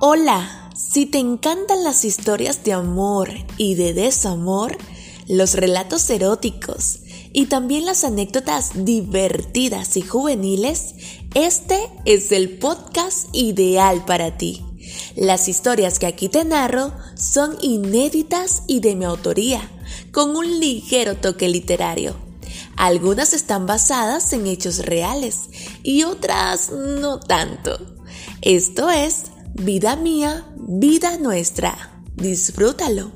Hola, si te encantan las historias de amor y de desamor, los relatos eróticos y también las anécdotas divertidas y juveniles, este es el podcast ideal para ti. Las historias que aquí te narro son inéditas y de mi autoría, con un ligero toque literario. Algunas están basadas en hechos reales y otras no tanto. Esto es Vida mía, vida nuestra. Disfrútalo.